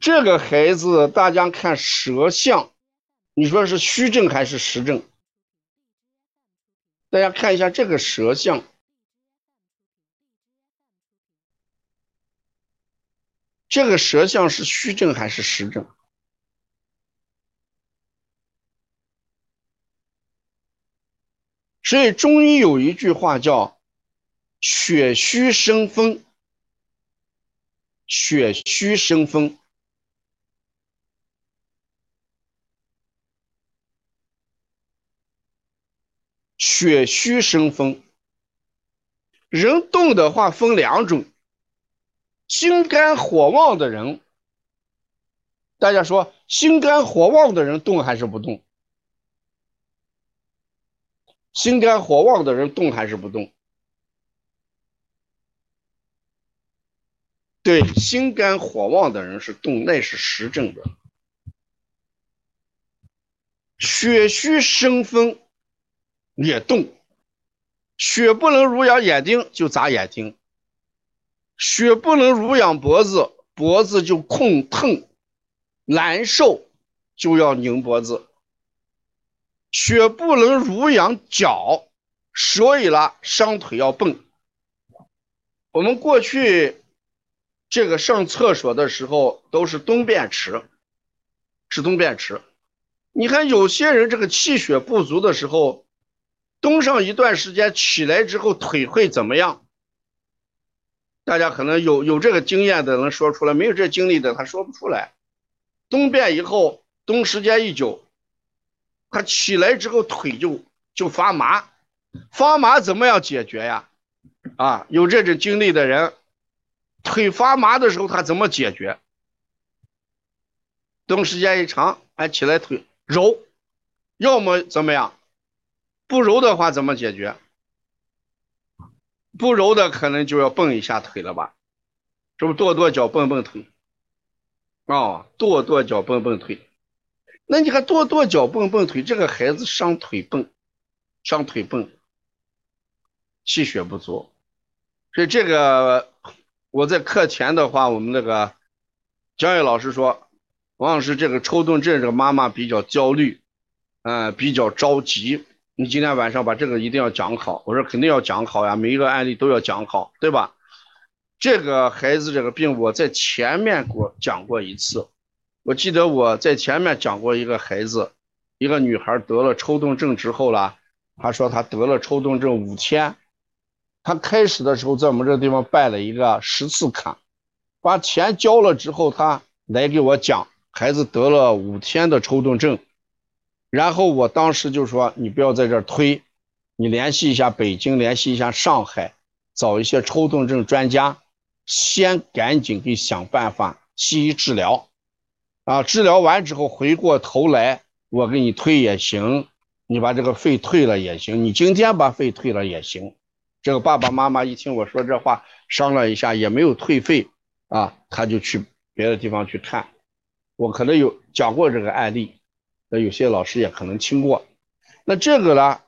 这个孩子，大家看舌象，你说是虚症还是实症？大家看一下这个舌象，这个舌象是虚症还是实症？所以中医有一句话叫“血虚生风”，血虚生风。血虚生风，人动的话分两种，心肝火旺的人，大家说心肝火旺的人动还是不动？心肝火旺的人动还是不动？对，心肝火旺的人是动，那是实症的。血虚生风。也动，血不能濡养眼睛就眨眼睛，血不能濡养脖子，脖子就痛痛难受，就要拧脖子。血不能濡养脚，所以了伤腿要蹦。我们过去这个上厕所的时候都是蹲便池，是蹲便池。你看有些人这个气血不足的时候。蹲上一段时间，起来之后腿会怎么样？大家可能有有这个经验的能说出来，没有这经历的他说不出来。蹲便以后，蹲时间一久，他起来之后腿就就发麻，发麻怎么样解决呀？啊，有这种经历的人，腿发麻的时候他怎么解决？蹲时间一长，哎，起来腿揉，要么怎么样？不揉的话怎么解决？不揉的可能就要蹦一下腿了吧？是不跺跺脚蹦蹦腿？啊，跺跺脚蹦蹦腿。那你看跺跺脚蹦蹦腿，这个孩子伤腿蹦，伤腿蹦，气血不足。所以这个我在课前的话，我们那个江毅老师说，王老师这个抽动症，这个妈妈比较焦虑，嗯，比较着急。你今天晚上把这个一定要讲好，我说肯定要讲好呀，每一个案例都要讲好，对吧？这个孩子这个病我在前面过讲过一次，我记得我在前面讲过一个孩子，一个女孩得了抽动症之后啦，她说她得了抽动症五天，她开始的时候在我们这地方办了一个十次卡，把钱交了之后，她来给我讲孩子得了五天的抽动症。然后我当时就说：“你不要在这儿推，你联系一下北京，联系一下上海，找一些抽动症专家，先赶紧给想办法西医治疗，啊，治疗完之后回过头来我给你推也行，你把这个费退了也行，你今天把费退了也行。”这个爸爸妈妈一听我说这话，商量一下也没有退费啊，他就去别的地方去看。我可能有讲过这个案例。那有些老师也可能听过，那这个呢，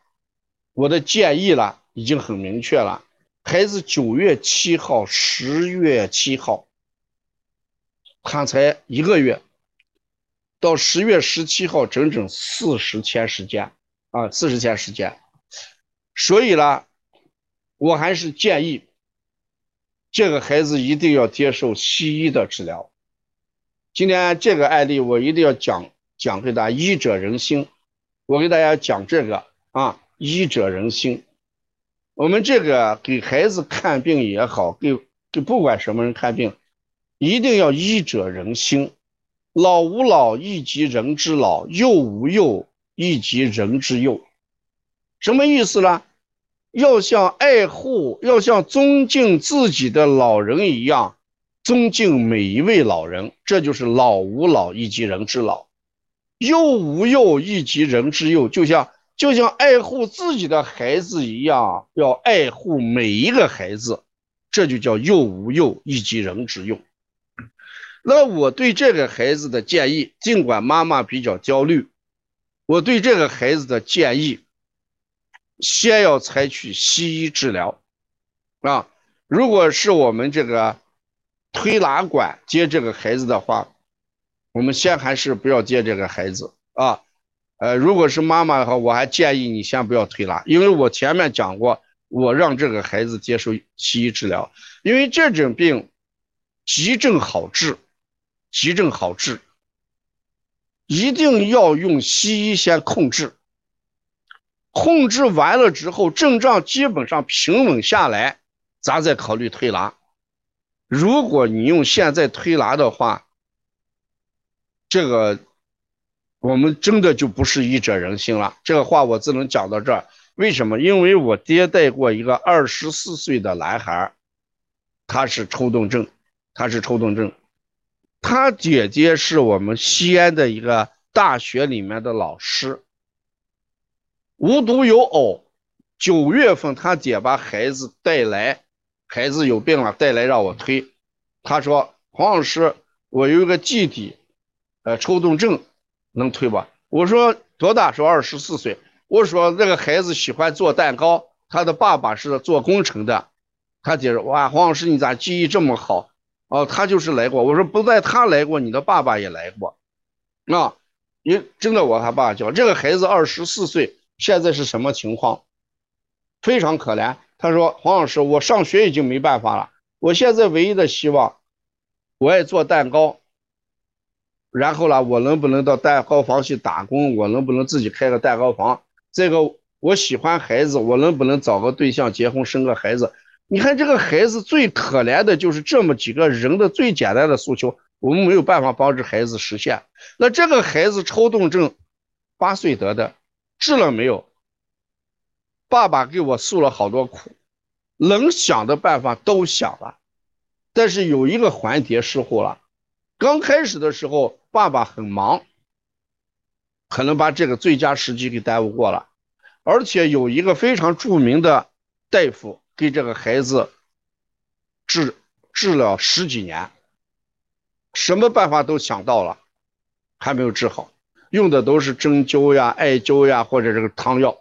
我的建议了已经很明确了。孩子九月七号、十月七号，他才一个月，到十月十七号整整四十天时间啊，四十天时间。所以呢，我还是建议这个孩子一定要接受西医的治疗。今天这个案例我一定要讲。讲给大家，医者仁心。我给大家讲这个啊，医者仁心。我们这个给孩子看病也好，给给不管什么人看病，一定要医者仁心。老吾老以及人之老，幼吾幼以及人之幼。什么意思呢？要像爱护、要像尊敬自己的老人一样，尊敬每一位老人。这就是老吾老以及人之老。幼吾幼以及人之幼，就像就像爱护自己的孩子一样，要爱护每一个孩子，这就叫幼吾幼以及人之幼。那我对这个孩子的建议，尽管妈妈比较焦虑，我对这个孩子的建议，先要采取西医治疗啊。如果是我们这个推拿馆接这个孩子的话，我们先还是不要接这个孩子啊。呃，如果是妈妈的话，我还建议你先不要推拿，因为我前面讲过，我让这个孩子接受西医治疗，因为这种病急症好治，急症好治，一定要用西医先控制，控制完了之后，症状基本上平稳下来，咱再考虑推拿。如果你用现在推拿的话，这个。我们真的就不是医者仁心了。这个话我只能讲到这儿。为什么？因为我爹带过一个二十四岁的男孩，他是抽动症，他是抽动症。他姐姐是我们西安的一个大学里面的老师。无独有偶，九月份他姐把孩子带来，孩子有病了，带来让我推。他说：“黄老师，我有一个弟弟，呃，抽动症。”能推吧？我说多大？说二十四岁。我说那个孩子喜欢做蛋糕，他的爸爸是做工程的。他姐说：“哇，黄老师你咋记忆这么好？哦，他就是来过。”我说不在他来过，你的爸爸也来过。啊，你真的我他爸叫这个孩子二十四岁，现在是什么情况？非常可怜。他说：“黄老师，我上学已经没办法了，我现在唯一的希望，我爱做蛋糕。”然后呢，我能不能到蛋糕房去打工？我能不能自己开个蛋糕房？这个我喜欢孩子，我能不能找个对象结婚生个孩子？你看这个孩子最可怜的就是这么几个人的最简单的诉求，我们没有办法帮助孩子实现。那这个孩子抽动症，八岁得的，治了没有？爸爸给我诉了好多苦，能想的办法都想了，但是有一个环节失误了。刚开始的时候，爸爸很忙，可能把这个最佳时机给耽误过了。而且有一个非常著名的大夫给这个孩子治治了十几年，什么办法都想到了，还没有治好，用的都是针灸呀、艾灸呀或者这个汤药。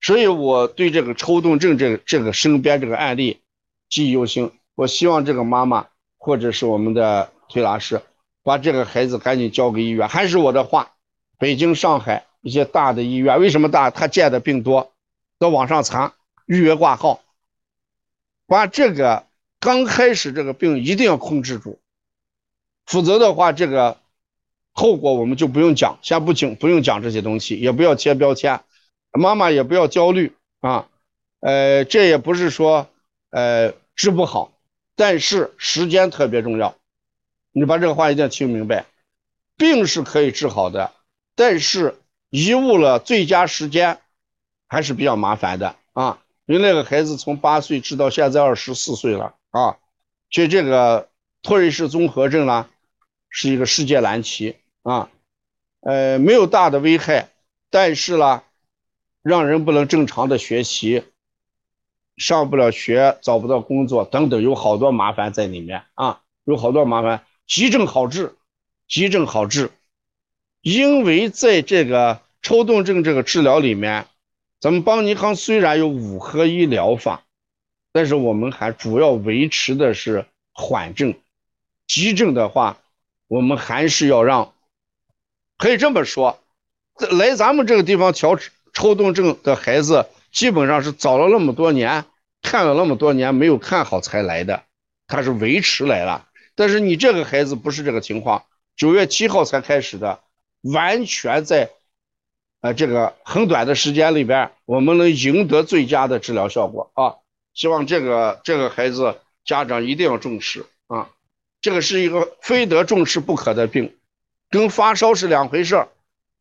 所以我对这个抽动症这个这个身边这个案例记忆犹新。我希望这个妈妈或者是我们的推拿师。把这个孩子赶紧交给医院。还是我的话，北京、上海一些大的医院，为什么大？他见的病多，到网上查，预约挂号。把这个刚开始这个病一定要控制住，否则的话，这个后果我们就不用讲，先不讲，不用讲这些东西，也不要贴标签，妈妈也不要焦虑啊。呃，这也不是说呃治不好，但是时间特别重要。你把这个话一定要听明白，病是可以治好的，但是贻误了最佳时间，还是比较麻烦的啊。因为那个孩子从八岁治到现在二十四岁了啊，就这个托瑞氏综合症呢，是一个世界难题啊。呃，没有大的危害，但是呢，让人不能正常的学习，上不了学，找不到工作等等，有好多麻烦在里面啊，有好多麻烦。急症好治，急症好治，因为在这个抽动症这个治疗里面，咱们邦尼康虽然有五合一疗法，但是我们还主要维持的是缓症，急症的话，我们还是要让，可以这么说，来咱们这个地方调抽动症的孩子，基本上是找了那么多年，看了那么多年没有看好才来的，他是维持来了。但是你这个孩子不是这个情况，九月七号才开始的，完全在，呃，这个很短的时间里边，我们能赢得最佳的治疗效果啊！希望这个这个孩子家长一定要重视啊！这个是一个非得重视不可的病，跟发烧是两回事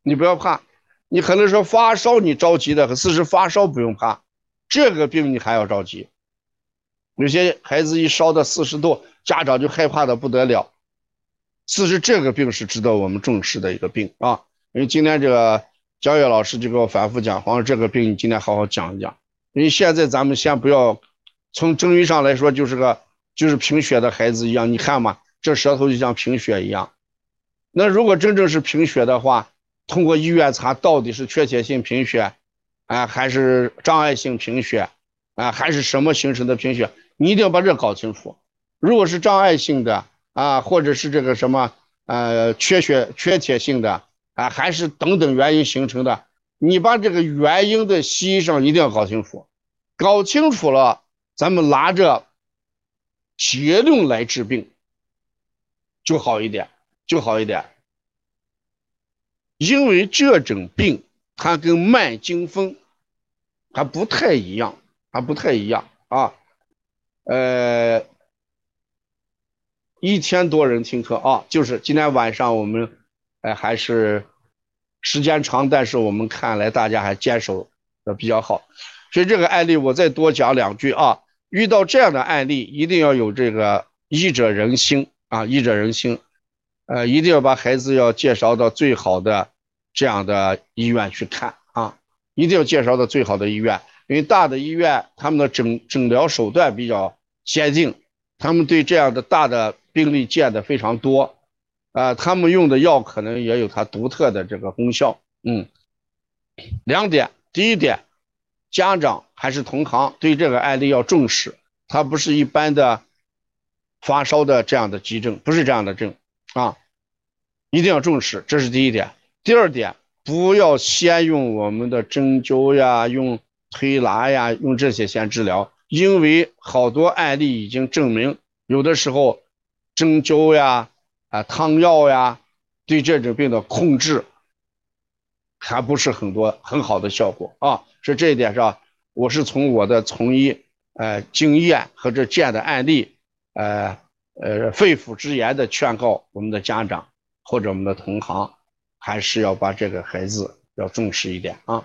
你不要怕，你可能说发烧你着急的，可事实发烧不用怕，这个病你还要着急。有些孩子一烧到四十度。家长就害怕的不得了，其实这个病是值得我们重视的一个病啊。因为今天这个焦月老师就给我反复讲，黄这个病你今天好好讲一讲。因为现在咱们先不要从中医上来说，就是个就是贫血的孩子一样，你看嘛，这舌头就像贫血一样。那如果真正是贫血的话，通过医院查到底是缺铁性贫血啊，还是障碍性贫血啊，还是什么形成的贫血，你一定要把这搞清楚。如果是障碍性的啊，或者是这个什么呃缺血缺铁性的啊，还是等等原因形成的？你把这个原因的西医上一定要搞清楚，搞清楚了，咱们拿着结论来治病就好一点，就好一点。因为这种病它跟慢惊风还不太一样，还不太一样啊。呃，一千多人听课啊，就是今天晚上我们哎还是。时间长，但是我们看来大家还坚守的比较好，所以这个案例我再多讲两句啊。遇到这样的案例，一定要有这个医者仁心啊，医者仁心，呃，一定要把孩子要介绍到最好的这样的医院去看啊，一定要介绍到最好的医院，因为大的医院他们的诊诊疗手段比较先进，他们对这样的大的病例见的非常多。啊，他们用的药可能也有它独特的这个功效。嗯，两点，第一点，家长还是同行对这个案例要重视，它不是一般的发烧的这样的急症，不是这样的症啊，一定要重视，这是第一点。第二点，不要先用我们的针灸呀，用推拿呀，用这些先治疗，因为好多案例已经证明，有的时候针灸呀。啊，汤药呀，对这种病的控制还不是很多很好的效果啊。是这一点上，我是从我的从医呃经验和这见的案例，呃呃肺腑之言的劝告我们的家长或者我们的同行，还是要把这个孩子要重视一点啊。